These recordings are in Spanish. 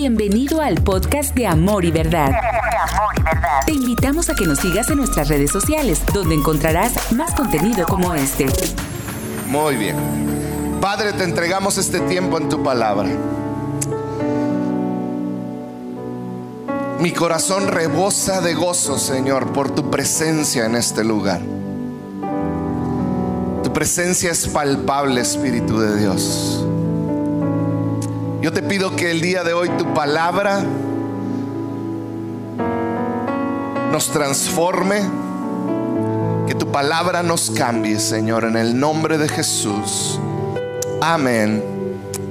Bienvenido al podcast de Amor y Verdad. Te invitamos a que nos sigas en nuestras redes sociales, donde encontrarás más contenido como este. Muy bien. Padre, te entregamos este tiempo en tu palabra. Mi corazón rebosa de gozo, Señor, por tu presencia en este lugar. Tu presencia es palpable, Espíritu de Dios. Yo te pido que el día de hoy tu palabra nos transforme, que tu palabra nos cambie, Señor, en el nombre de Jesús. Amén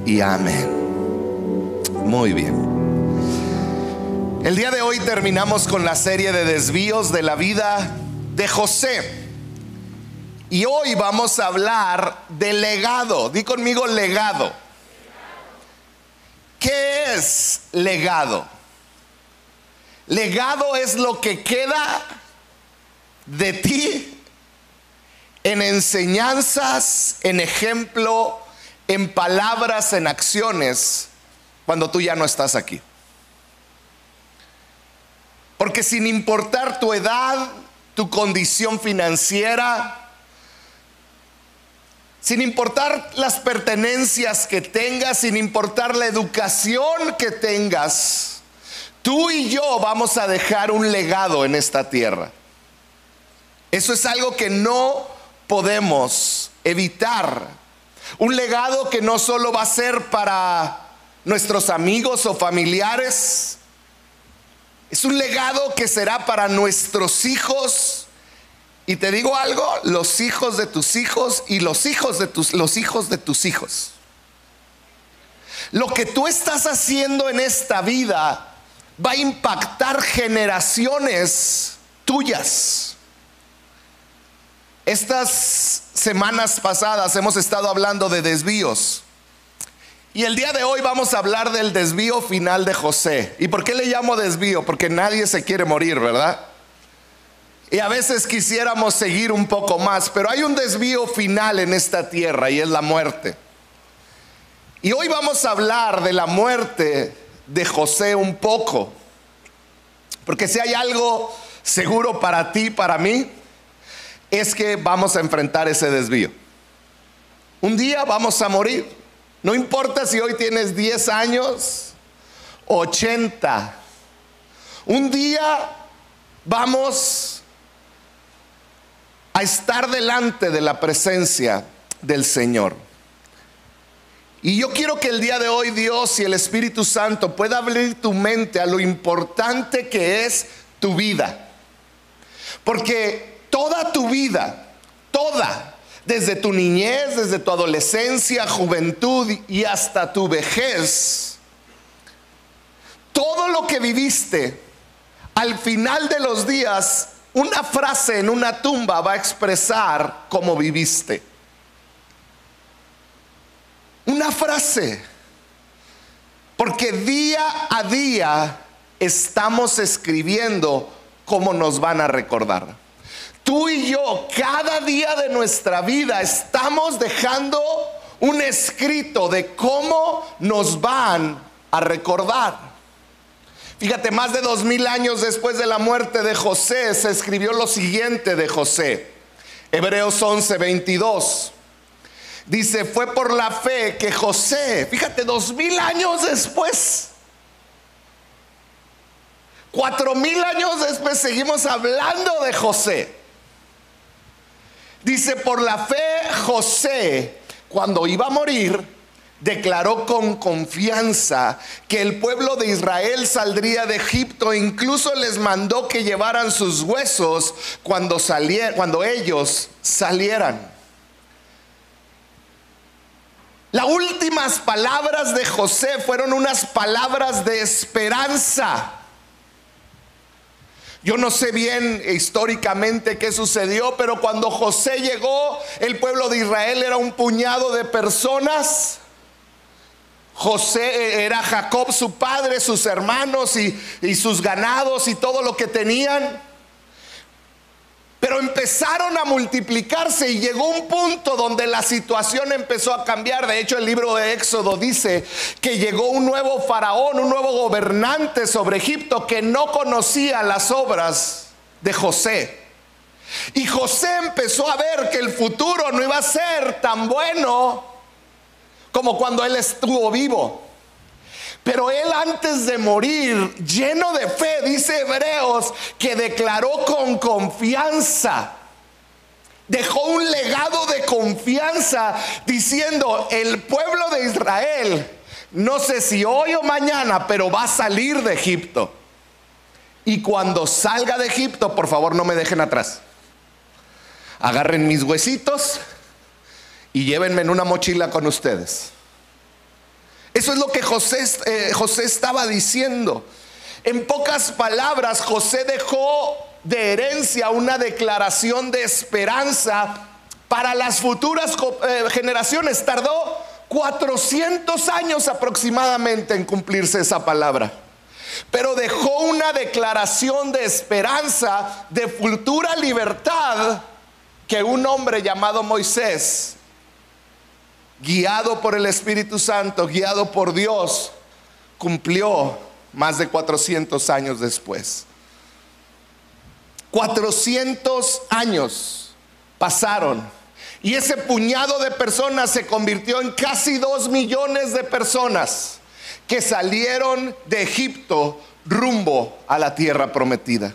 y amén. Muy bien. El día de hoy terminamos con la serie de desvíos de la vida de José. Y hoy vamos a hablar de legado. Di conmigo legado. ¿Qué es legado? Legado es lo que queda de ti en enseñanzas, en ejemplo, en palabras, en acciones, cuando tú ya no estás aquí. Porque sin importar tu edad, tu condición financiera, sin importar las pertenencias que tengas, sin importar la educación que tengas, tú y yo vamos a dejar un legado en esta tierra. Eso es algo que no podemos evitar. Un legado que no solo va a ser para nuestros amigos o familiares, es un legado que será para nuestros hijos y te digo algo, los hijos de tus hijos y los hijos de tus los hijos de tus hijos. Lo que tú estás haciendo en esta vida va a impactar generaciones tuyas. Estas semanas pasadas hemos estado hablando de desvíos. Y el día de hoy vamos a hablar del desvío final de José. ¿Y por qué le llamo desvío? Porque nadie se quiere morir, ¿verdad? Y a veces quisiéramos seguir un poco más, pero hay un desvío final en esta tierra y es la muerte. Y hoy vamos a hablar de la muerte de José un poco, porque si hay algo seguro para ti, para mí, es que vamos a enfrentar ese desvío. Un día vamos a morir. No importa si hoy tienes 10 años, 80. Un día vamos a estar delante de la presencia del Señor. Y yo quiero que el día de hoy Dios y el Espíritu Santo pueda abrir tu mente a lo importante que es tu vida. Porque toda tu vida, toda, desde tu niñez, desde tu adolescencia, juventud y hasta tu vejez, todo lo que viviste, al final de los días una frase en una tumba va a expresar cómo viviste. Una frase. Porque día a día estamos escribiendo cómo nos van a recordar. Tú y yo, cada día de nuestra vida, estamos dejando un escrito de cómo nos van a recordar. Fíjate, más de dos mil años después de la muerte de José se escribió lo siguiente de José. Hebreos 11, 22. Dice, fue por la fe que José, fíjate, dos mil años después, cuatro mil años después seguimos hablando de José. Dice, por la fe José, cuando iba a morir, declaró con confianza que el pueblo de Israel saldría de Egipto incluso les mandó que llevaran sus huesos cuando, cuando ellos salieran. Las últimas palabras de José fueron unas palabras de esperanza. Yo no sé bien históricamente qué sucedió, pero cuando José llegó, el pueblo de Israel era un puñado de personas José era Jacob su padre, sus hermanos y, sus ganados y todo lo que tenían. Pero empezaron a multiplicarse y llegó un punto donde la situación empezó a cambiar. De hecho, el libro de Éxodo dice que llegó un nuevo faraón, un nuevo gobernante sobre Egipto que no conocía las obras de José. Y José empezó a ver que el futuro no iba a ser tan bueno como cuando él estuvo vivo. Pero él antes de morir, lleno de fe, dice Hebreos, que declaró con confianza. Dejó un legado de confianza diciendo, el pueblo de Israel, no sé si hoy o mañana, pero va a salir de Egipto. Y cuando salga de Egipto, por favor no me dejen atrás. Agarren mis huesitos y llévenme en una mochila con ustedes. Eso es lo que José, eh, José estaba diciendo. En pocas palabras, José dejó de herencia una declaración de esperanza para las futuras eh, generaciones. Tardó 400 años aproximadamente en cumplirse esa palabra. Pero dejó una declaración de esperanza, de futura libertad, que un hombre llamado Moisés guiado por el Espíritu Santo, guiado por Dios, cumplió más de 400 años después. 400 años pasaron y ese puñado de personas se convirtió en casi dos millones de personas que salieron de Egipto rumbo a la tierra prometida.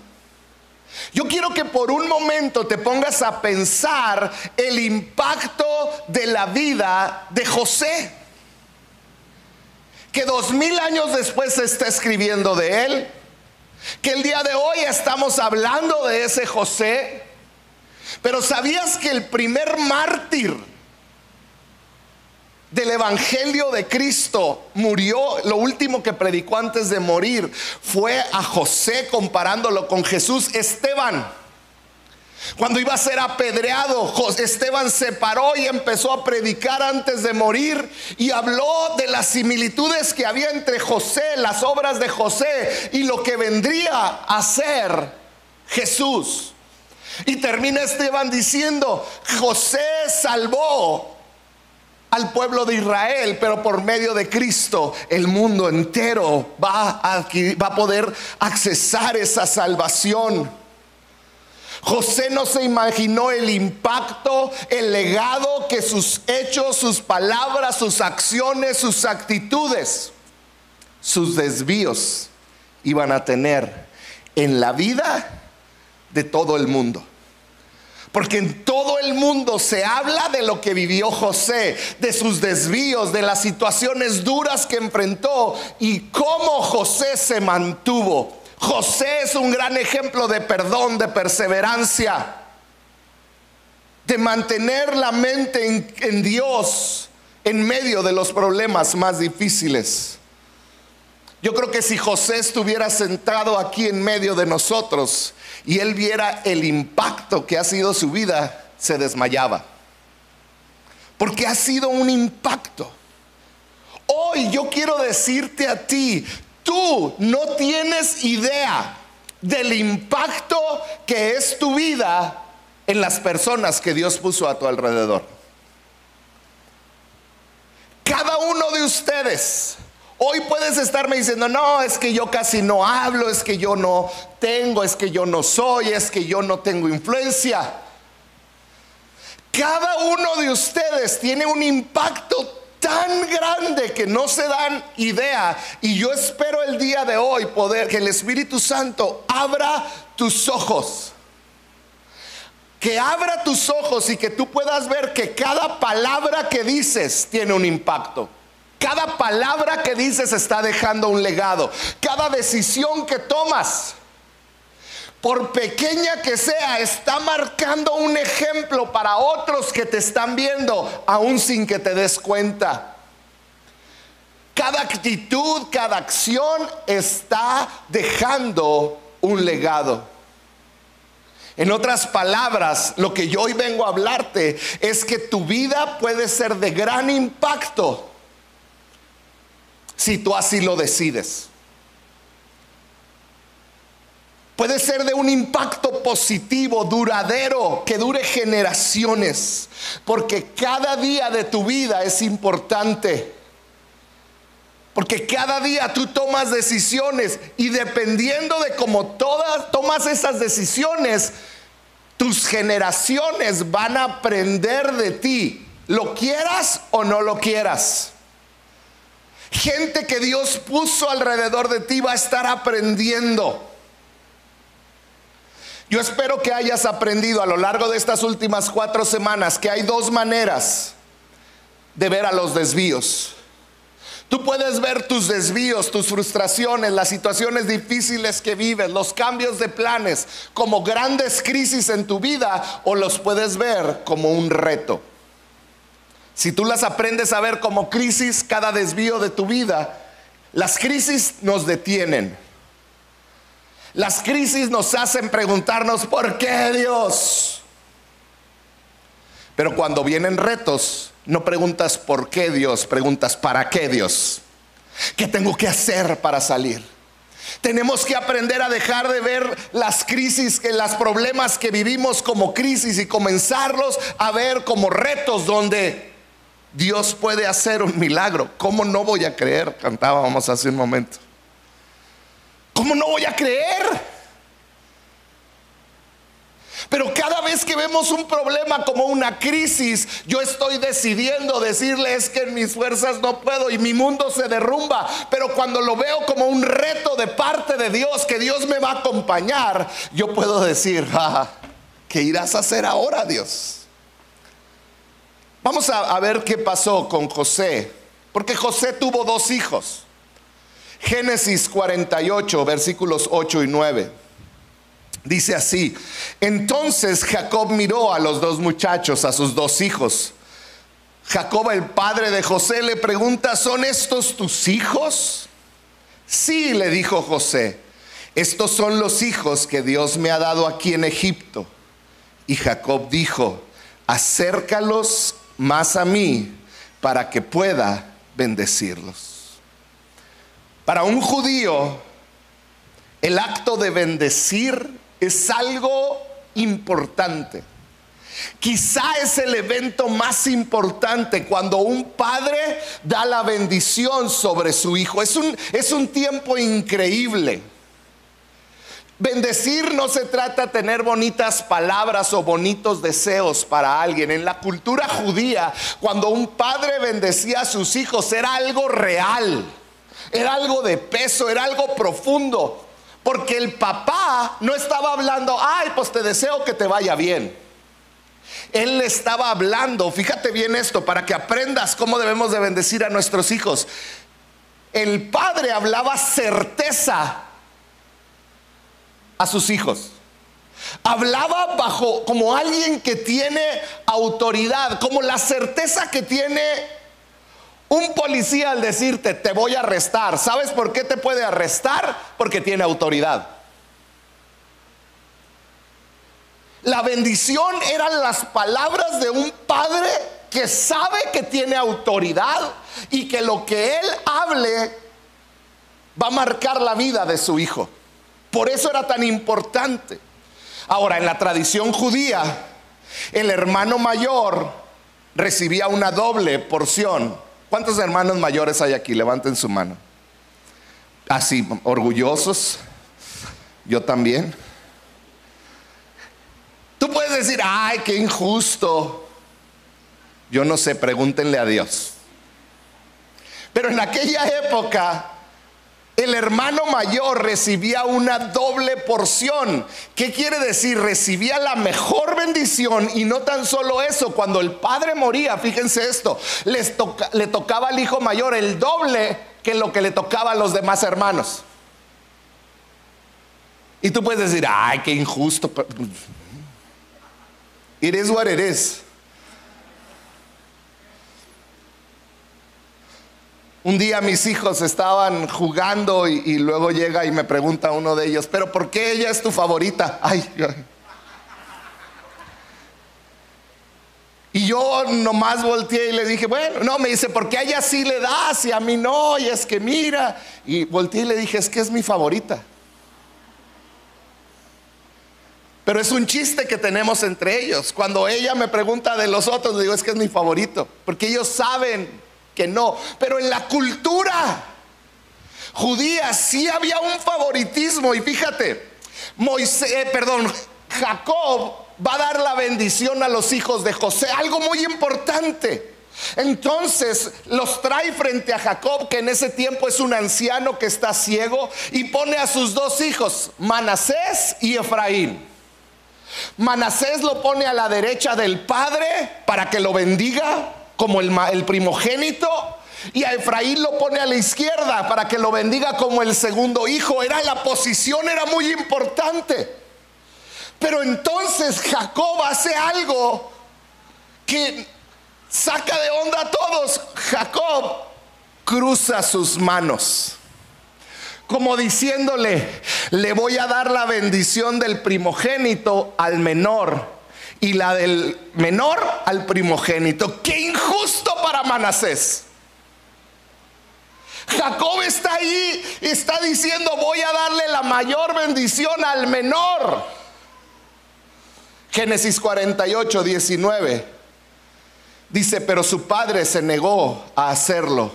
Yo quiero que por un momento te pongas a pensar el impacto de la vida de José. Que dos mil años después se está escribiendo de él. Que el día de hoy estamos hablando de ese José. Pero ¿sabías que el primer mártir del Evangelio de Cristo murió, lo último que predicó antes de morir fue a José comparándolo con Jesús, Esteban. Cuando iba a ser apedreado, Esteban se paró y empezó a predicar antes de morir y habló de las similitudes que había entre José, las obras de José y lo que vendría a ser Jesús. Y termina Esteban diciendo, José salvó al pueblo de Israel, pero por medio de Cristo el mundo entero va a, va a poder accesar esa salvación. José no se imaginó el impacto, el legado que sus hechos, sus palabras, sus acciones, sus actitudes, sus desvíos iban a tener en la vida de todo el mundo. Porque en todo el mundo se habla de lo que vivió José, de sus desvíos, de las situaciones duras que enfrentó y cómo José se mantuvo. José es un gran ejemplo de perdón, de perseverancia, de mantener la mente en, Dios en medio de los problemas más difíciles. Yo creo que si José estuviera sentado aquí en medio de nosotros y él viera el impacto que ha sido su vida, se desmayaba. Porque ha sido un impacto. Hoy yo quiero decirte a ti, tú no tienes idea del impacto que es tu vida en las personas que Dios puso a tu alrededor. Cada uno de ustedes Hoy puedes estarme diciendo, no, es que yo casi no hablo, es que yo no tengo, es que yo no soy, es que yo no tengo influencia. Cada uno de ustedes tiene un impacto tan grande que no se dan idea. Y yo espero el día de hoy poder que el Espíritu Santo abra tus ojos. Que abra tus ojos y que tú puedas ver que cada palabra que dices tiene un impacto. Cada palabra que dices está dejando un legado. Cada decisión que tomas, por pequeña que sea, está marcando un ejemplo para otros que te están viendo, aún sin que te des cuenta. Cada actitud, cada acción está dejando un legado. En otras palabras, lo que yo hoy vengo a hablarte es que tu vida puede ser de gran impacto si tú así lo decides. Puede ser de un impacto positivo, duradero, que dure generaciones, porque cada día de tu vida es importante. Porque cada día tú tomas decisiones y dependiendo de cómo todas tomas esas decisiones, tus generaciones van a aprender de ti, lo quieras o no lo quieras. Gente que Dios puso alrededor de ti va a estar aprendiendo. Yo espero que hayas aprendido a lo largo de estas últimas cuatro semanas que hay dos maneras de ver a los desvíos. Tú puedes ver tus desvíos, tus frustraciones, las situaciones difíciles que vives, los cambios de planes como grandes crisis en tu vida o los puedes ver como un reto. Si tú las aprendes a ver como crisis, cada desvío de tu vida, las crisis nos detienen. Las crisis nos hacen preguntarnos, ¿por qué Dios? Pero cuando vienen retos, no preguntas por qué Dios, preguntas para qué Dios. ¿Qué tengo que hacer para salir? Tenemos que aprender a dejar de ver las crisis, los problemas que vivimos como crisis y comenzarlos a ver como retos donde Dios puede hacer un milagro. ¿Cómo no voy a creer? Cantábamos hace un momento. ¿Cómo no voy a creer? Pero cada vez que vemos un problema como una crisis, yo estoy decidiendo decirle es que en mis fuerzas no puedo y mi mundo se derrumba. Pero cuando lo veo como un reto de parte de Dios, que Dios me va a acompañar, yo puedo decir, ah, ¿qué irás a hacer ahora, Dios? Vamos a, ver qué pasó con José, porque José tuvo dos hijos. Génesis 48, versículos 8 y 9. Dice así, entonces Jacob miró a los dos muchachos, a sus dos hijos. Jacob, el padre de José, le pregunta, ¿son estos tus hijos? Sí, le dijo José, estos son los hijos que Dios me ha dado aquí en Egipto. Y Jacob dijo, acércalos más a mí para que pueda bendecirlos. Para un judío, el acto de bendecir es algo importante. Quizá es el evento más importante cuando un padre da la bendición sobre su hijo. Es un, es un tiempo increíble. Bendecir no se trata de tener bonitas palabras o bonitos deseos para alguien. En la cultura judía, cuando un padre bendecía a sus hijos, era algo real, era algo de peso, era algo profundo. Porque el papá no estaba hablando, ay, pues te deseo que te vaya bien. Él le estaba hablando, fíjate bien esto, para que aprendas cómo debemos de bendecir a nuestros hijos. El padre hablaba certeza a sus hijos. Hablaba bajo como alguien que tiene autoridad, como la certeza que tiene un policía al decirte, te voy a arrestar, ¿sabes por qué te puede arrestar? Porque tiene autoridad. La bendición eran las palabras de un padre que sabe que tiene autoridad y que lo que él hable va a marcar la vida de su hijo. Por eso era tan importante. Ahora, en la tradición judía, el hermano mayor recibía una doble porción ¿Cuántos hermanos mayores hay aquí? Levanten su mano. Así, orgullosos. Yo también. Tú puedes decir, ay, qué injusto. Yo no sé, pregúntenle a Dios. Pero en aquella época el hermano mayor recibía una doble porción. ¿Qué quiere decir? Recibía la mejor bendición y no tan solo eso, cuando el padre moría, fíjense esto, le tocaba al hijo mayor el doble que lo que le tocaba a los demás hermanos. Y tú puedes decir, ay, qué injusto. It is what it is. Un día mis hijos estaban jugando y, luego llega y me pregunta uno de ellos, pero ¿por qué ella es tu favorita? Ay, Y yo nomás volteé y le dije, bueno, no, me dice, ¿por qué a ella sí le das y a mí no? Y es que mira. Y volteé y le dije, es que es mi favorita. Pero es un chiste que tenemos entre ellos. Cuando ella me pregunta de los otros, le digo, es que es mi favorito, porque ellos saben que no. Pero en la cultura judía sí había un favoritismo. Y fíjate, Moisés, eh, perdón, Jacob va a dar la bendición a los hijos de José, algo muy importante. Entonces los trae frente a Jacob, que en ese tiempo es un anciano que está ciego, y pone a sus dos hijos, Manasés y Efraín. Manasés lo pone a la derecha del padre para que lo bendiga como el, primogénito. Y a Efraín lo pone a la izquierda para que lo bendiga como el segundo hijo. Era la posición, era muy importante. Pero entonces Jacob hace algo que saca de onda a todos. Jacob cruza sus manos. Como diciéndole, le voy a dar la bendición del primogénito al menor y la del menor al primogénito. Injusto para Manasés. Jacob está ahí, está diciendo, voy a darle la mayor bendición al menor. Génesis 48, 19. Dice, pero su padre se negó a hacerlo.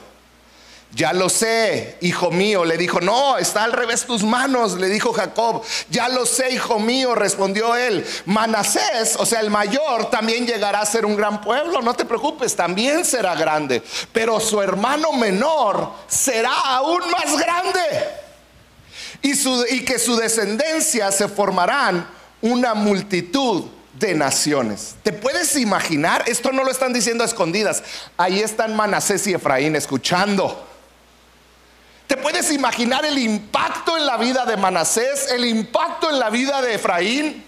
Ya lo sé, hijo mío, le dijo, no, está al revés tus manos, le dijo Jacob. Ya lo sé, hijo mío, respondió él. Manasés, o sea, el mayor, también llegará a ser un gran pueblo, no te preocupes, también será grande. Pero su hermano menor será aún más grande. Y, y que su descendencia se formarán una multitud de naciones. ¿Te puedes imaginar? Esto no lo están diciendo a escondidas. Ahí están Manasés y Efraín escuchando. ¿Te puedes imaginar el impacto en la vida de Manasés, el impacto en la vida de Efraín?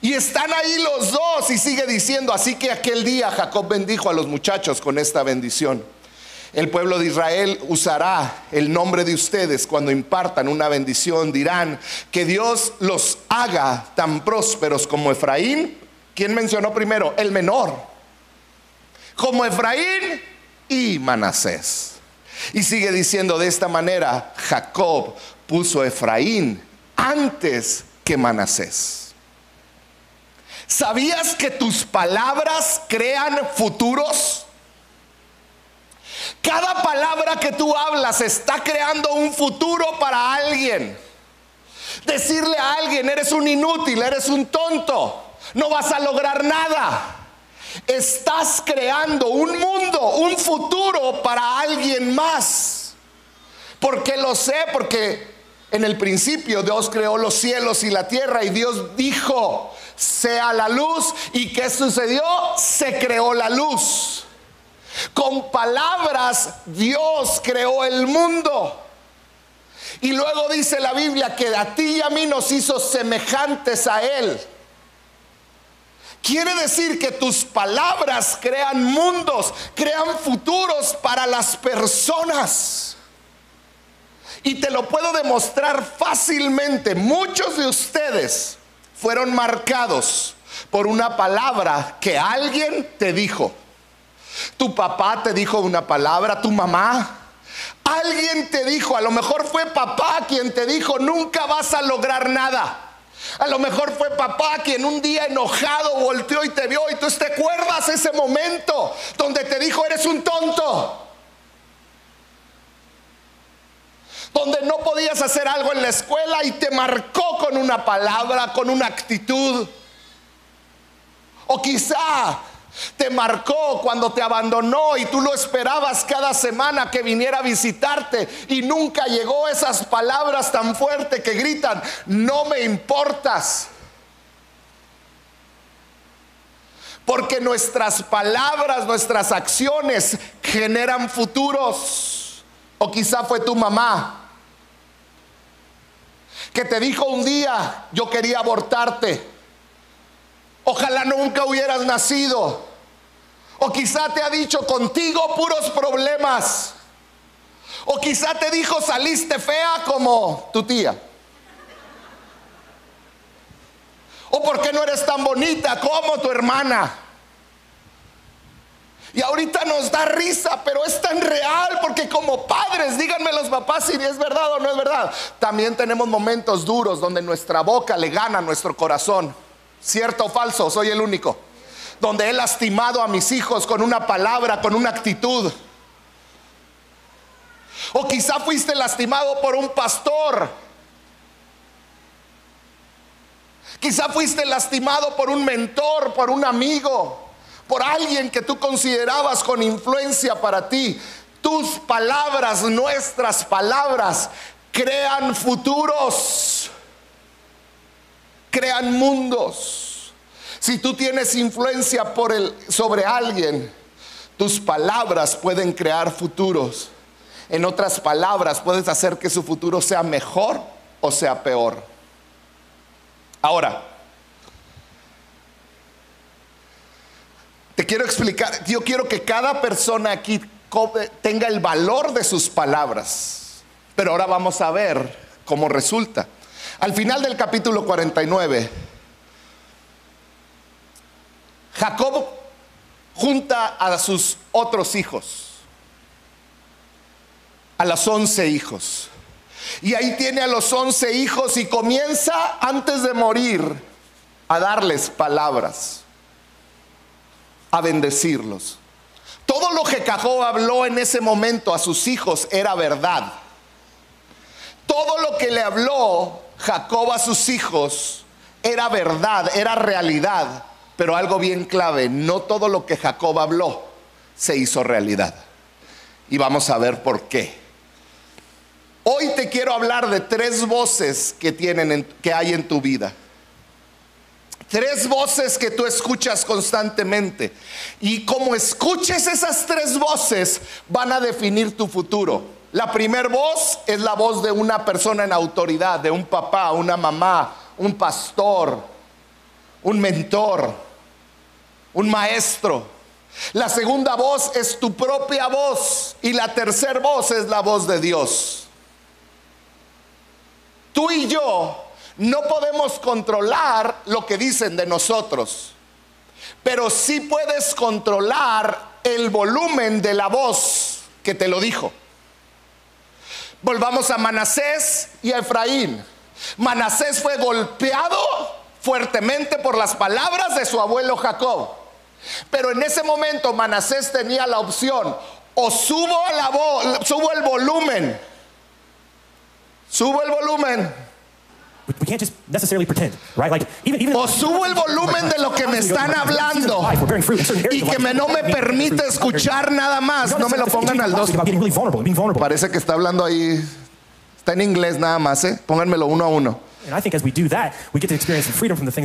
Y están ahí los dos y sigue diciendo, así que aquel día Jacob bendijo a los muchachos con esta bendición. El pueblo de Israel usará el nombre de ustedes cuando impartan una bendición. Dirán que Dios los haga tan prósperos como Efraín. ¿Quién mencionó primero? El menor. Como Efraín y Manasés. Y sigue diciendo de esta manera, Jacob puso Efraín antes que Manasés. ¿Sabías que tus palabras crean futuros? Cada palabra que tú hablas está creando un futuro para alguien. Decirle a alguien, eres un inútil, eres un tonto, no vas a lograr nada. Estás creando un mundo, un futuro para alguien más. Porque lo sé, porque en el principio Dios creó los cielos y la tierra y Dios dijo, sea la luz. ¿Y qué sucedió? Se creó la luz. Con palabras Dios creó el mundo. Y luego dice la Biblia que a ti y a mí nos hizo semejantes a Él. Quiere decir que tus palabras crean mundos, crean futuros para las personas. Y te lo puedo demostrar fácilmente. Muchos de ustedes fueron marcados por una palabra que alguien te dijo. Tu papá te dijo una palabra, tu mamá. Alguien te dijo, a lo mejor fue papá quien te dijo, nunca vas a lograr nada. A lo mejor fue papá quien un día enojado volteó y te vio y tú te acuerdas ese momento donde te dijo, eres un tonto. Donde no podías hacer algo en la escuela y te marcó con una palabra, con una actitud. O quizá te marcó cuando te abandonó y tú lo esperabas cada semana que viniera a visitarte y nunca llegó esas palabras tan fuertes que gritan, no me importas. Porque nuestras palabras, nuestras acciones generan futuros. O quizá fue tu mamá que te dijo un día, yo quería abortarte. Ojalá nunca hubieras nacido. O quizá te ha dicho contigo puros problemas. O quizá te dijo saliste fea como tu tía. O porque no eres tan bonita como tu hermana. Y ahorita nos da risa, pero es tan real porque como padres, díganme los papás si es verdad o no es verdad. También tenemos momentos duros donde nuestra boca le gana a nuestro corazón. ¿Cierto o falso? Soy el único. Donde he lastimado a mis hijos con una palabra, con una actitud. O quizá fuiste lastimado por un pastor. Quizá fuiste lastimado por un mentor, por un amigo por alguien que tú considerabas con influencia para ti. Tus palabras, nuestras palabras, crean futuros, crean mundos. Si tú tienes influencia por el, sobre alguien, tus palabras pueden crear futuros. En otras palabras, puedes hacer que su futuro sea mejor o sea peor. Ahora, Te quiero explicar, yo quiero que cada persona aquí tenga el valor de sus palabras. Pero ahora vamos a ver cómo resulta. Al final del capítulo 49, Jacob junta a sus otros hijos, a los once hijos. Y ahí tiene a los once hijos y comienza antes de morir a darles palabras a bendecirlos. Todo lo que Jacob habló en ese momento a sus hijos era verdad. Todo lo que le habló Jacob a sus hijos era verdad, era realidad. Pero algo bien clave, no todo lo que Jacob habló se hizo realidad. Y vamos a ver por qué. Hoy te quiero hablar de tres voces que, tienen que hay en tu vida. Tres voces que tú escuchas constantemente. Y como escuches esas tres voces, van a definir tu futuro. La primera voz es la voz de una persona en autoridad, de un papá, una mamá, un pastor, un mentor, un maestro. La segunda voz es tu propia voz y la tercera voz es la voz de Dios. Tú y yo no podemos controlar lo que dicen de nosotros, pero sí puedes controlar el volumen de la voz que te lo dijo. Volvamos a Manasés y a Efraín. Manasés fue golpeado fuertemente por las palabras de su abuelo Jacob. Pero en ese momento Manasés tenía la opción, o subo la subo el volumen. Subo el volumen o subo el volumen de lo que me están hablando y que me, no me permite escuchar nada más. No me lo pongan al dos. Parece que está hablando ahí. Está en inglés nada más, ¿eh? Pónganmelo uno a uno.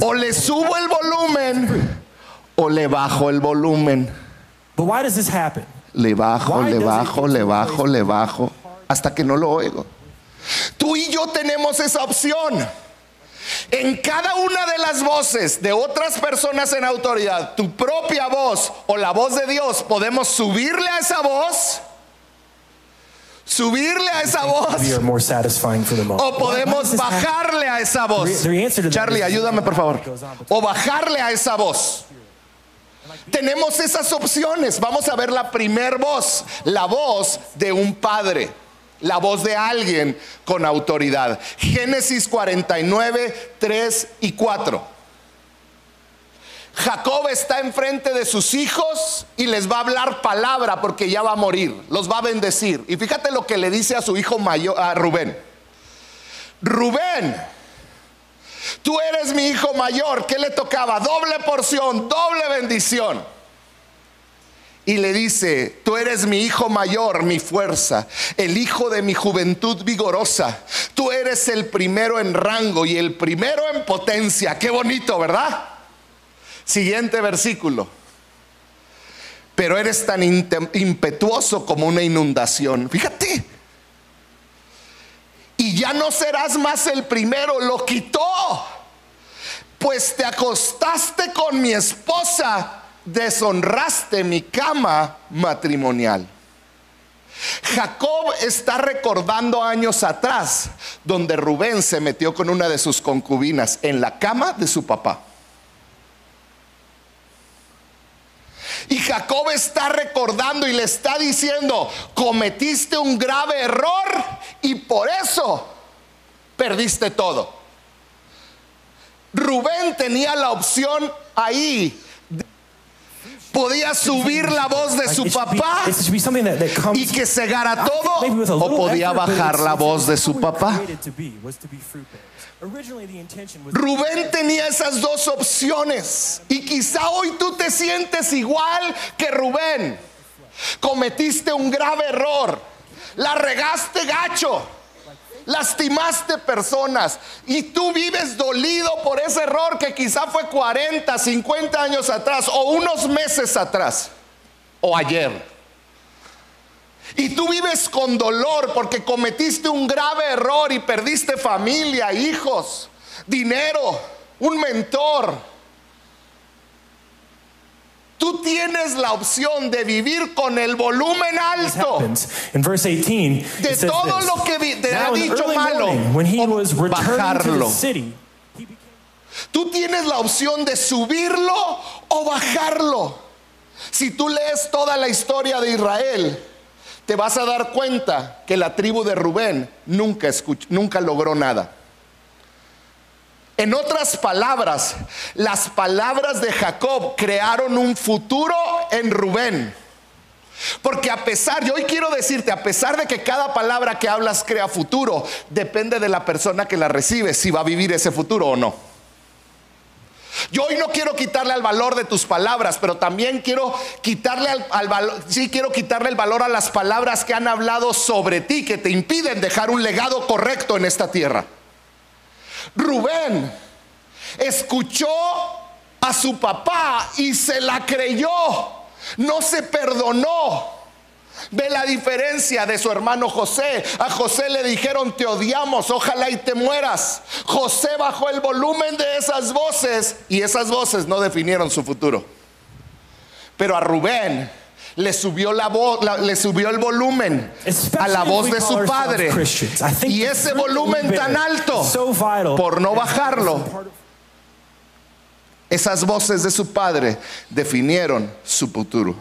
O le subo el volumen o le bajo el volumen. Le bajo, le bajo, le bajo, le bajo, hasta que no lo oigo. Tú y yo tenemos esa opción. En cada una de las voces de otras personas en autoridad, tu propia voz o la voz de Dios, podemos subirle a esa voz, subirle a esa voz, o podemos bajarle a esa voz. Charlie, ayúdame por favor. O bajarle a esa voz. Tenemos esas opciones. Vamos a ver la primer voz, la voz de un padre la voz de alguien con autoridad. Génesis 49, 3 y 4. Jacob está enfrente de sus hijos y les va a hablar palabra porque ya va a morir, los va a bendecir. Y fíjate lo que le dice a su hijo mayor, a Rubén. Rubén, tú eres mi hijo mayor, ¿qué le tocaba? Doble porción, doble bendición y le dice, tú eres mi hijo mayor, mi fuerza, el hijo de mi juventud vigorosa, tú eres el primero en rango y el primero en potencia. Qué bonito, ¿verdad? Siguiente versículo. Pero eres tan impetuoso como una inundación. Fíjate. Y ya no serás más el primero, lo quitó. Pues te acostaste con mi esposa deshonraste mi cama matrimonial. Jacob está recordando años atrás donde Rubén se metió con una de sus concubinas en la cama de su papá. Y Jacob está recordando y le está diciendo, cometiste un grave error y por eso perdiste todo. Rubén tenía la opción ahí. Podía subir la voz de su papá y que cegara todo o podía bajar la voz de su papá. Rubén tenía esas dos opciones y quizá hoy tú te sientes igual que Rubén. Cometiste un grave error, la regaste gacho, lastimaste personas y tú vives dolido por ese error que quizá fue 40, 50 años atrás o unos meses atrás o ayer. Y tú vives con dolor porque cometiste un grave error y perdiste familia, hijos, dinero, un mentor. Tú tienes la opción de vivir con el volumen alto de todo lo que te ha dicho malo o bajarlo. Tú tienes la opción de subirlo o bajarlo. Si tú lees toda la historia de Israel, te vas a dar cuenta que la tribu de Rubén nunca, nunca logró nada. En otras palabras, las palabras de Jacob crearon un futuro en Rubén. Porque a pesar, yo hoy quiero decirte, a pesar de que cada palabra que hablas crea futuro, depende de la persona que la recibe si va a vivir ese futuro o no. Yo hoy no quiero quitarle al valor de tus palabras, pero también quiero quitarle al, valor, sí quiero quitarle el valor a las palabras que han hablado sobre ti, que te impiden dejar un legado correcto en esta tierra. Rubén escuchó a su papá y se la creyó, no se perdonó. Ve la diferencia de su hermano José. A José le dijeron, te odiamos, ojalá y te mueras. José bajó el volumen de esas voces y esas voces no definieron su futuro. Pero a Rubén le subió la voz, le subió el volumen a la voz de su padre. Y ese volumen tan alto, por no bajarlo, esas voces de su padre definieron su futuro.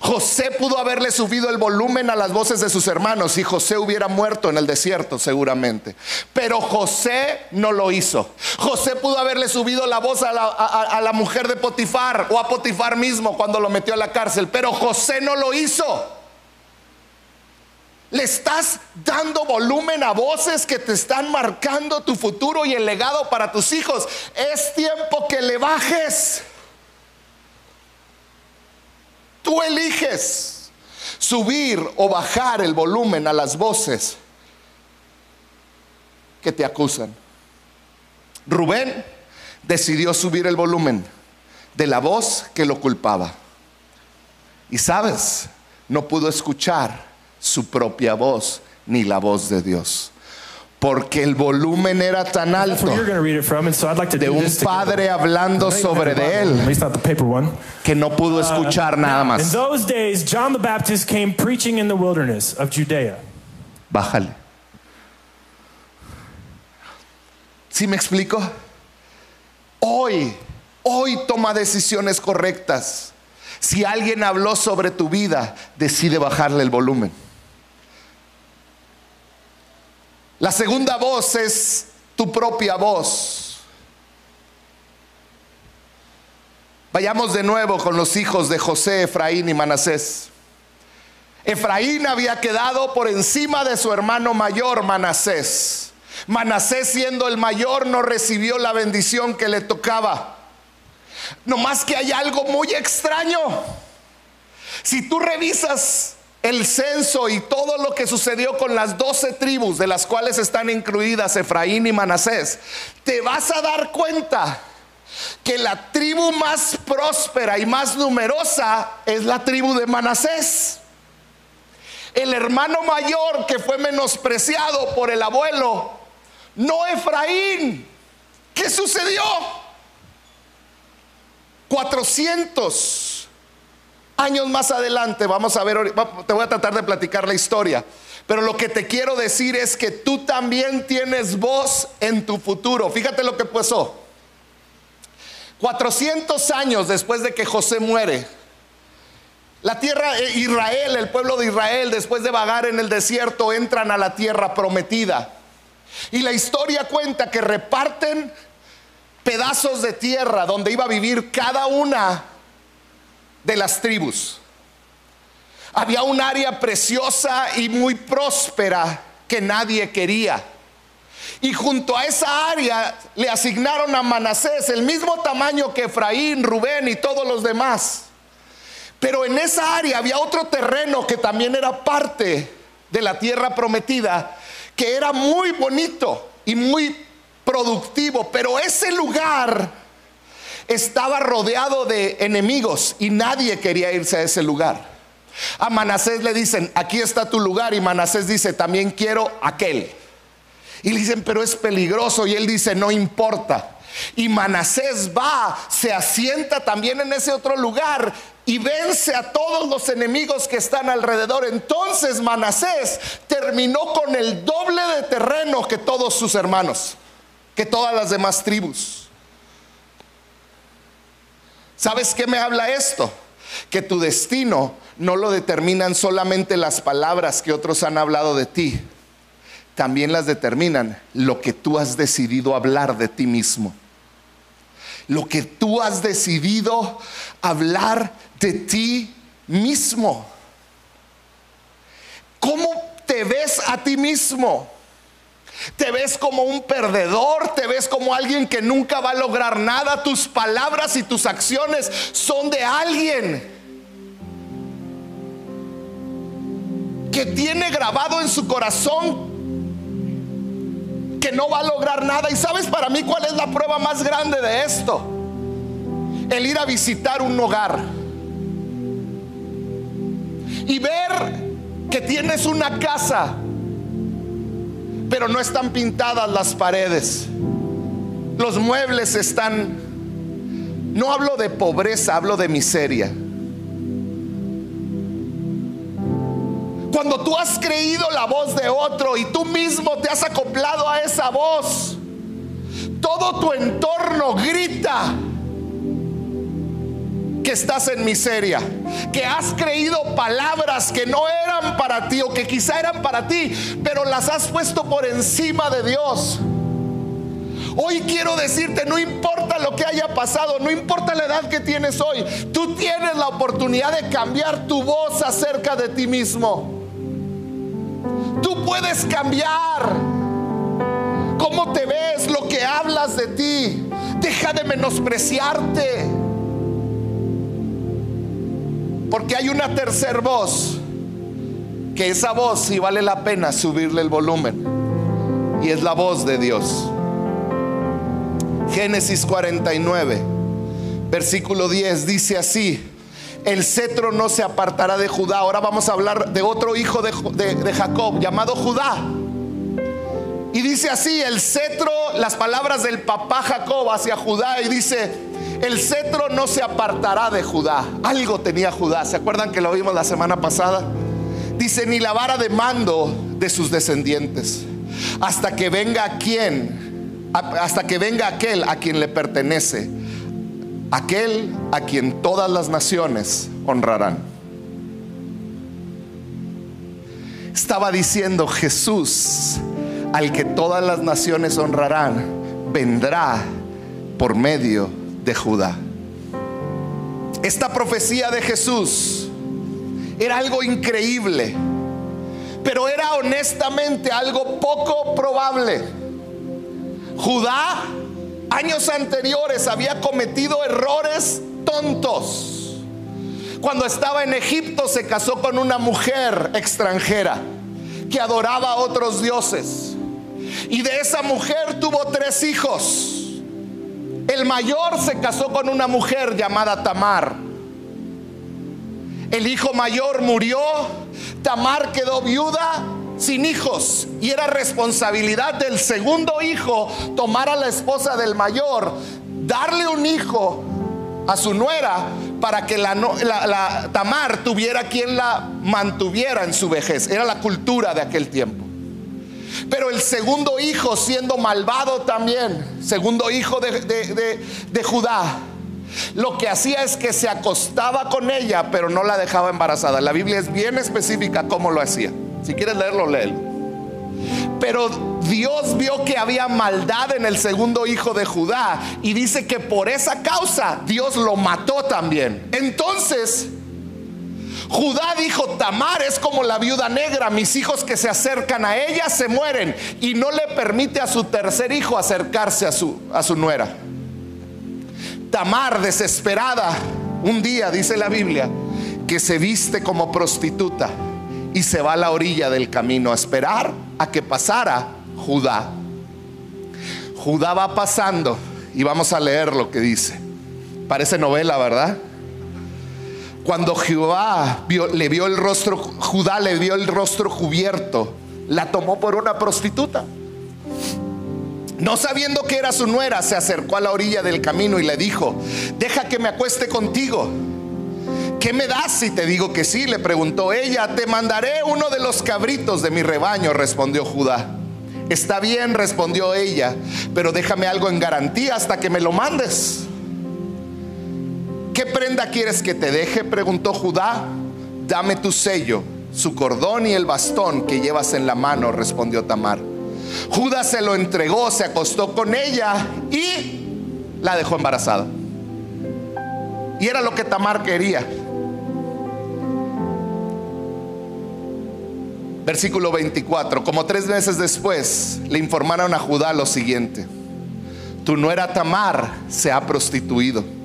José pudo haberle subido el volumen a las voces de sus hermanos y José hubiera muerto en el desierto seguramente. Pero José no lo hizo. José pudo haberle subido la voz a la, a la mujer de Potifar o a Potifar mismo cuando lo metió a la cárcel. Pero José no lo hizo. Le estás dando volumen a voces que te están marcando tu futuro y el legado para tus hijos. Es tiempo que le bajes. Tú eliges subir o bajar el volumen a las voces que te acusan. Rubén decidió subir el volumen de la voz que lo culpaba. Y sabes, no pudo escuchar su propia voz ni la voz de Dios porque el volumen era tan alto de un padre hablando sobre de él que no pudo uh, escuchar nada más. Bájale. ¿Sí me explico? Hoy, hoy toma decisiones correctas. Si alguien habló sobre tu vida, decide bajarle el volumen. La segunda voz es tu propia voz. Vayamos de nuevo con los hijos de José, Efraín y Manasés. Efraín había quedado por encima de su hermano mayor, Manasés. Manasés siendo el mayor no recibió la bendición que le tocaba. No más que hay algo muy extraño. Si tú revisas el censo y todo lo que sucedió con las doce tribus de las cuales están incluidas Efraín y Manasés, te vas a dar cuenta que la tribu más próspera y más numerosa es la tribu de Manasés. El hermano mayor que fue menospreciado por el abuelo, no Efraín. ¿Qué sucedió? 400 Años más adelante, vamos a ver, te voy a tratar de platicar la historia. Pero lo que te quiero decir es que tú también tienes voz en tu futuro. Fíjate lo que pasó. 400 años después de que José muere, La tierra, eh, Israel, el pueblo de Israel, después de vagar en el desierto, entran a la tierra prometida. Y la historia cuenta que reparten pedazos de tierra donde iba a vivir cada una de las tribus. Había un área preciosa y muy próspera que nadie quería. Y junto a esa área le asignaron a Manasés el mismo tamaño que Efraín, Rubén y todos los demás. Pero en esa área había otro terreno que también era parte de la tierra prometida, que era muy bonito y muy productivo, pero ese lugar estaba rodeado de enemigos y nadie quería irse a ese lugar. A Manasés le dicen, aquí está tu lugar y Manasés dice, también quiero aquel. Y le dicen, pero es peligroso. Y él dice, no importa. Y Manasés va, se asienta también en ese otro lugar y vence a todos los enemigos que están alrededor. Entonces Manasés terminó con el doble de terreno que todos sus hermanos, que todas las demás tribus. ¿Sabes qué me habla esto? Que tu destino no lo determinan solamente las palabras que otros han hablado de ti, también las determinan lo que tú has decidido hablar de ti mismo. Lo que tú has decidido hablar de ti mismo. ¿Cómo te ves a ti mismo? ¿Te ves como un perdedor? ¿Te ves como alguien que nunca va a lograr nada? Tus palabras y tus acciones son de alguien que tiene grabado en su corazón que no va a lograr nada. ¿Y sabes para mí cuál es la prueba más grande de esto? El ir a visitar un hogar y ver que tienes una casa, pero no están pintadas las paredes. Los muebles están, no hablo de pobreza, hablo de miseria. Cuando tú has creído la voz de otro y tú mismo te has acoplado a esa voz, todo tu entorno grita que estás en miseria, que has creído palabras que no eran para ti o que quizá eran para ti, pero las has puesto por encima de Dios. Hoy quiero decirte, no importa lo que haya pasado, no importa la edad que tienes hoy, tú tienes la oportunidad de cambiar tu voz acerca de ti mismo. Tú puedes cambiar cómo te ves, lo que hablas de ti. Deja de menospreciarte. Porque hay una tercera voz, que esa voz sí vale la pena subirle el volumen. Y es la voz de Dios. Génesis 49, versículo 10 dice así el cetro no se apartará de Judá. Ahora vamos a hablar de otro hijo de, Jacob llamado Judá. Y dice así, el cetro, las palabras del papá Jacob hacia Judá y dice, el cetro no se apartará de Judá. Algo tenía Judá. ¿Se acuerdan que lo vimos la semana pasada? Dice, ni la vara de mando de sus descendientes. Hasta que venga quien, hasta que venga aquel a quien le pertenece aquel a quien todas las naciones honrarán. Estaba diciendo Jesús, al que todas las naciones honrarán, vendrá por medio de Judá. Esta profecía de Jesús era algo increíble, pero era honestamente algo poco probable. Judá años anteriores había cometido errores tontos. Cuando estaba en Egipto se casó con una mujer extranjera que adoraba a otros dioses. Y de esa mujer tuvo tres hijos. El mayor se casó con una mujer llamada Tamar. El hijo mayor murió, Tamar quedó viuda sin hijos y era responsabilidad del segundo hijo tomar a la esposa del mayor, darle un hijo a su nuera para que la, Tamar tuviera quien la mantuviera en su vejez. Era la cultura de aquel tiempo. Pero el segundo hijo, siendo malvado también, segundo hijo de, de Judá, lo que hacía es que se acostaba con ella, pero no la dejaba embarazada. La Biblia es bien específica cómo lo hacía. Si quieres leerlo, léelo. Pero Dios vio que había maldad en el segundo hijo de Judá y dice que por esa causa Dios lo mató también. Entonces, Judá dijo, Tamar es como la viuda negra, mis hijos que se acercan a ella se mueren y no le permite a su tercer hijo acercarse a su, a su nuera. Tamar, desesperada, un día, dice la Biblia, que se viste como prostituta y se va a la orilla del camino a esperar a que pasara Judá. Judá va pasando y vamos a leer lo que dice. Parece novela, ¿verdad? Cuando Jehová le vio el rostro, Judá le vio el rostro cubierto, la tomó por una prostituta. No sabiendo que era su nuera, se acercó a la orilla del camino y le dijo, deja que me acueste contigo. ¿Qué me das si te digo que sí? Le preguntó ella, te mandaré uno de los cabritos de mi rebaño, respondió Judá. Está bien, respondió ella, pero déjame algo en garantía hasta que me lo mandes. ¿Qué prenda quieres que te deje? preguntó Judá. Dame tu sello, su cordón y el bastón que llevas en la mano, respondió Tamar. Judas se lo entregó, se acostó con ella y la dejó embarazada. Y era lo que Tamar quería. Versículo 24. Como tres meses después le informaron a Judá lo siguiente. Tu nuera Tamar se ha prostituido.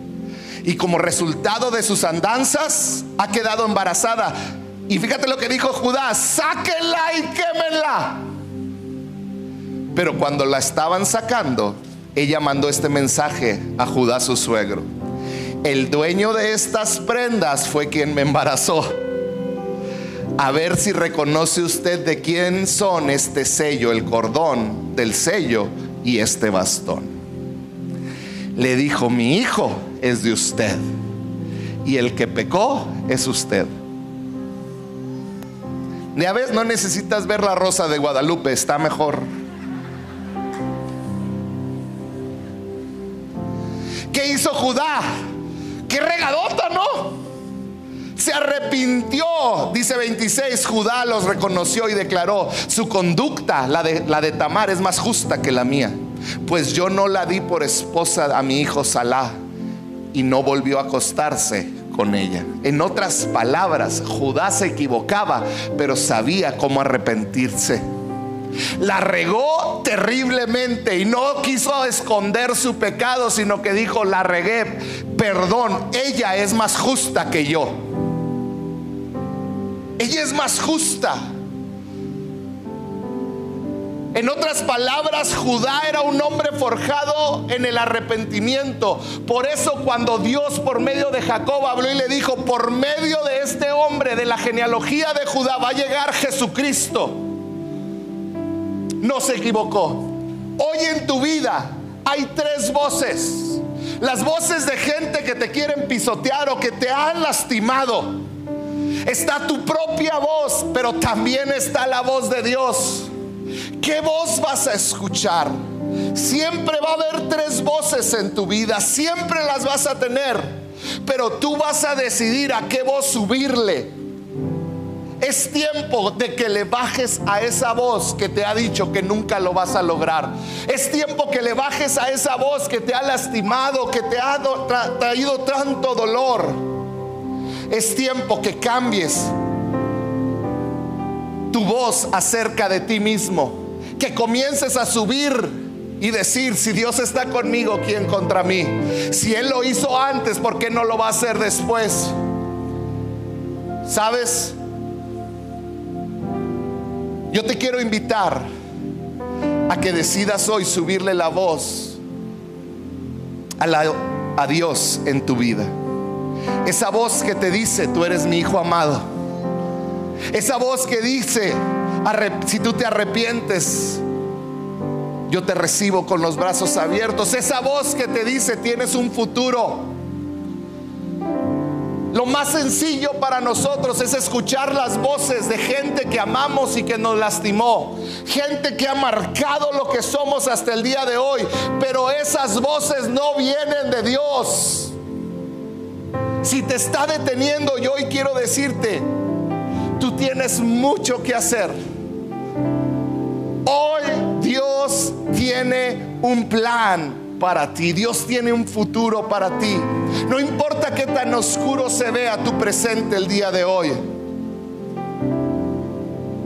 Y como resultado de sus andanzas ha quedado embarazada. Y fíjate lo que dijo Judá, sáquenla y quémenla. Pero cuando la estaban sacando, ella mandó este mensaje a Judá su suegro. El dueño de estas prendas fue quien me embarazó. A ver si reconoce usted de quién son este sello, el cordón del sello y este bastón. Le dijo, mi hijo es de usted y el que pecó es usted. Ni a veces no necesitas ver la rosa de Guadalupe, está mejor. ¿Qué hizo Judá? ¡Qué regadota, no! Se arrepintió, dice 26, Judá los reconoció y declaró, su conducta, la de, la de Tamar, es más justa que la mía, pues yo no la di por esposa a mi hijo Salah y no volvió a acostarse con ella. En otras palabras, Judá se equivocaba, pero sabía cómo arrepentirse. La regó terriblemente y no quiso esconder su pecado, sino que dijo, la regué, perdón, ella es más justa que yo. Ella es más justa. En otras palabras, Judá era un hombre forjado en el arrepentimiento. Por eso cuando Dios por medio de Jacob habló y le dijo, por medio de este hombre, de la genealogía de Judá, va a llegar Jesucristo no se equivocó. Hoy en tu vida hay tres voces. Las voces de gente que te quieren pisotear o que te han lastimado. Está tu propia voz, pero también está la voz de Dios. ¿Qué voz vas a escuchar? Siempre va a haber tres voces en tu vida, siempre las vas a tener, pero tú vas a decidir a qué voz subirle. Es tiempo de que le bajes a esa voz que te ha dicho que nunca lo vas a lograr. Es tiempo que le bajes a esa voz que te ha lastimado, que te ha traído tanto dolor. Es tiempo que cambies tu voz acerca de ti mismo. Que comiences a subir y decir, si Dios está conmigo, ¿quién contra mí? Si Él lo hizo antes, ¿por qué no lo va a hacer después? ¿Sabes? Yo te quiero invitar a que decidas hoy subirle la voz a, Dios en tu vida. Esa voz que te dice, tú eres mi hijo amado. Esa voz que dice, si tú te arrepientes, yo te recibo con los brazos abiertos. Esa voz que te dice, tienes un futuro. Lo más sencillo para nosotros es escuchar las voces de gente que amamos y que nos lastimó. Gente que ha marcado lo que somos hasta el día de hoy. Pero esas voces no vienen de Dios. Si te está deteniendo, yo hoy quiero decirte, tú tienes mucho que hacer. Hoy Dios tiene un plan para ti. Dios tiene un futuro para ti. No importa qué tan oscuro se vea tu presente el día de hoy.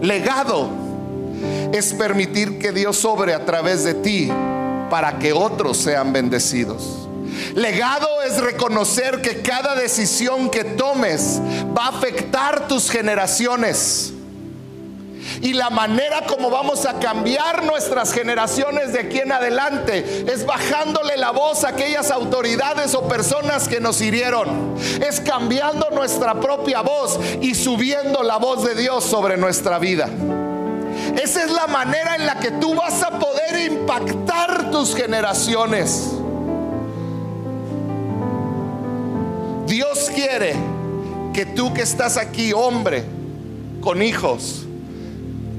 Legado es permitir que Dios obre a través de ti para que otros sean bendecidos. Legado es reconocer que cada decisión que tomes va a afectar tus generaciones. Y la manera como vamos a cambiar nuestras generaciones de aquí en adelante es bajándole la voz a aquellas autoridades o personas que nos hirieron. Es cambiando nuestra propia voz y subiendo la voz de Dios sobre nuestra vida. Esa es la manera en la que tú vas a poder impactar tus generaciones. Dios quiere que tú que estás aquí, hombre, con hijos,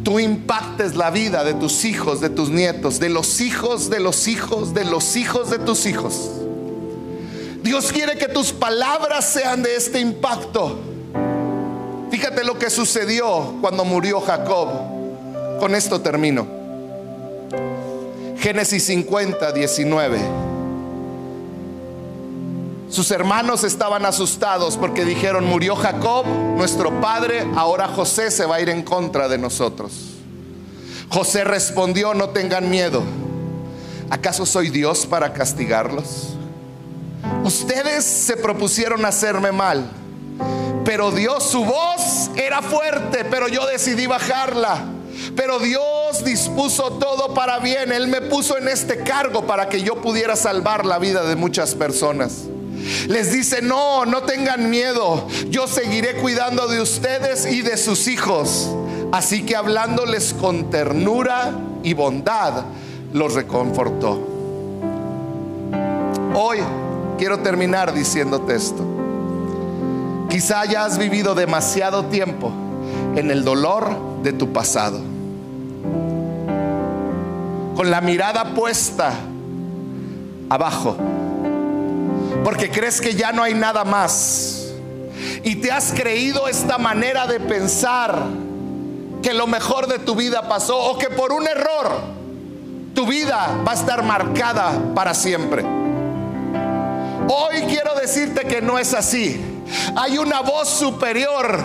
tú impactes la vida de tus hijos, de tus nietos, de los hijos, de los hijos, de los hijos de tus hijos. Dios quiere que tus palabras sean de este impacto. Fíjate lo que sucedió cuando murió Jacob. Con esto termino. Génesis 50, 19. Sus hermanos estaban asustados porque dijeron, murió Jacob, nuestro padre, ahora José se va a ir en contra de nosotros. José respondió, no tengan miedo. ¿Acaso soy Dios para castigarlos? Ustedes se propusieron hacerme mal, pero Dios su voz era fuerte, pero yo decidí bajarla. Pero Dios dispuso todo para bien. Él me puso en este cargo para que yo pudiera salvar la vida de muchas personas. Les dice, no, no tengan miedo. Yo seguiré cuidando de ustedes y de sus hijos. Así que hablándoles con ternura y bondad, los reconfortó. Hoy quiero terminar diciéndote esto. Quizá hayas vivido demasiado tiempo en el dolor de tu pasado. Con la mirada puesta abajo porque crees que ya no hay nada más. Y te has creído esta manera de pensar que lo mejor de tu vida pasó o que por un error tu vida va a estar marcada para siempre. Hoy quiero decirte que no es así. Hay una voz superior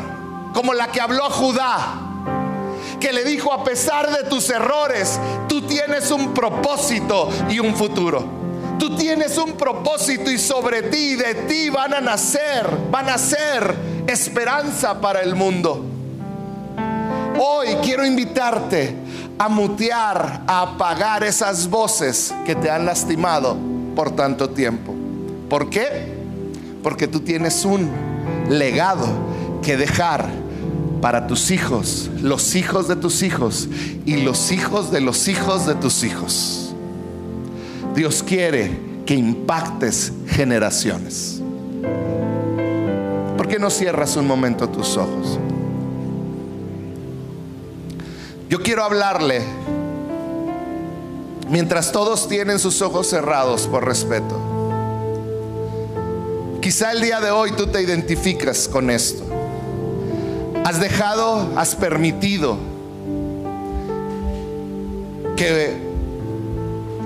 como la que habló Judá, que le dijo, a pesar de tus errores, tú tienes un propósito y un futuro. Tú tienes un propósito y sobre ti de ti van a nacer, van a ser esperanza para el mundo. Hoy quiero invitarte a mutear, a apagar esas voces que te han lastimado por tanto tiempo. ¿Por qué? Porque tú tienes un legado que dejar para tus hijos, los hijos de tus hijos y los hijos de los hijos de tus hijos. Dios quiere que impactes generaciones. ¿Por qué no cierras un momento tus ojos? Yo quiero hablarle mientras todos tienen sus ojos cerrados por respeto. Quizá el día de hoy tú te identificas con esto. Has dejado, has permitido que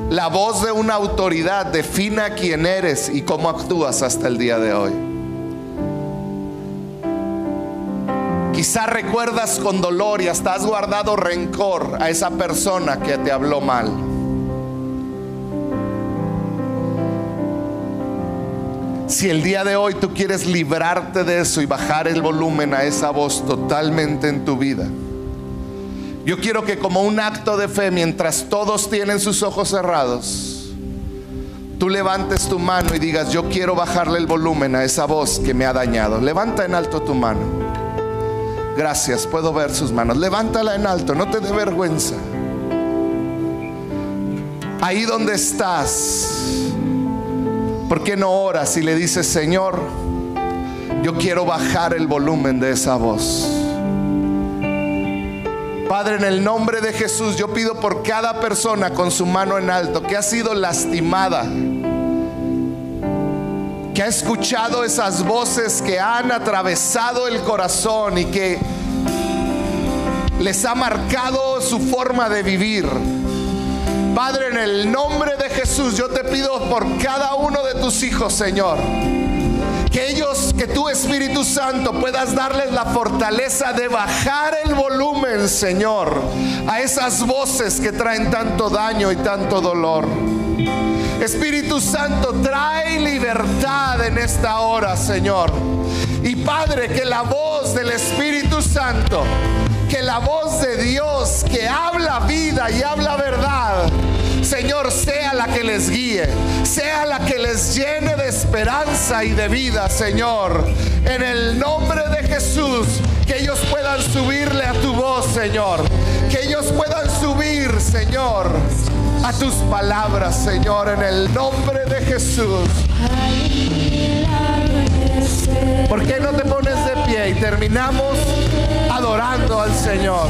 la voz de una autoridad defina quién eres y cómo actúas hasta el día de hoy. Quizá recuerdas con dolor y hasta has guardado rencor a esa persona que te habló mal. Si el día de hoy tú quieres librarte de eso y bajar el volumen a esa voz totalmente en tu vida, yo quiero que como un acto de fe, mientras todos tienen sus ojos cerrados, tú levantes tu mano y digas, yo quiero bajarle el volumen a esa voz que me ha dañado. Levanta en alto tu mano. Gracias, puedo ver sus manos. Levántala en alto, no te dé vergüenza. Ahí donde estás, ¿por qué no oras y le dices, Señor, yo quiero bajar el volumen de esa voz? Padre, en el nombre de Jesús, yo pido por cada persona con su mano en alto que ha sido lastimada, que ha escuchado esas voces que han atravesado el corazón y que les ha marcado su forma de vivir. Padre, en el nombre de Jesús, yo te pido por cada uno de tus hijos, Señor que ellos, que tu Espíritu Santo puedas darles la fortaleza de bajar el volumen, Señor, a esas voces que traen tanto daño y tanto dolor. Espíritu Santo, trae libertad en esta hora, Señor. Y Padre, que la voz del Espíritu Santo, que la voz de Dios que habla vida y habla verdad, Señor, sea la que les guíe, sea la que les llene de esperanza y de vida, Señor. En el nombre de Jesús, que ellos puedan subirle a tu voz, Señor. Que ellos puedan subir, Señor, a tus palabras, Señor, en el nombre de Jesús. ¿Por qué no te pones de pie y terminamos adorando al Señor?